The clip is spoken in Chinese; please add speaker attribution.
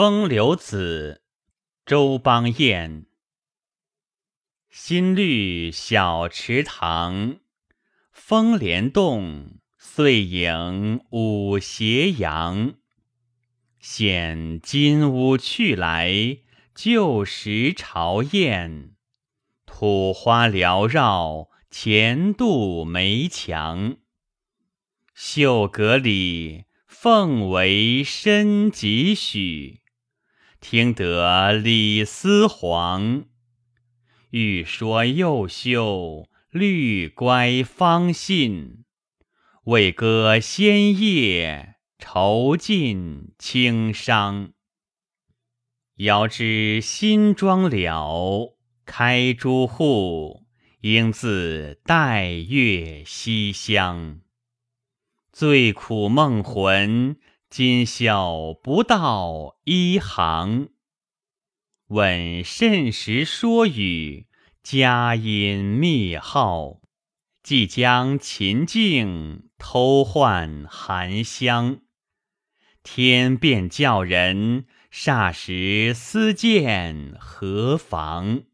Speaker 1: 风流子，周邦彦。新绿小池塘，风帘动，碎影舞斜阳。显金屋去来，旧时朝宴。土花缭绕，前度梅墙。绣阁里，凤为深几许？听得李斯黄。欲说又休，绿乖方信。未歌先夜，愁尽轻伤。遥知新妆了，开朱户，应自待月西厢。最苦梦魂，今宵不到一行。问甚时说与？佳音密号，即将秦境偷换寒香。天便叫人，霎时思见何妨？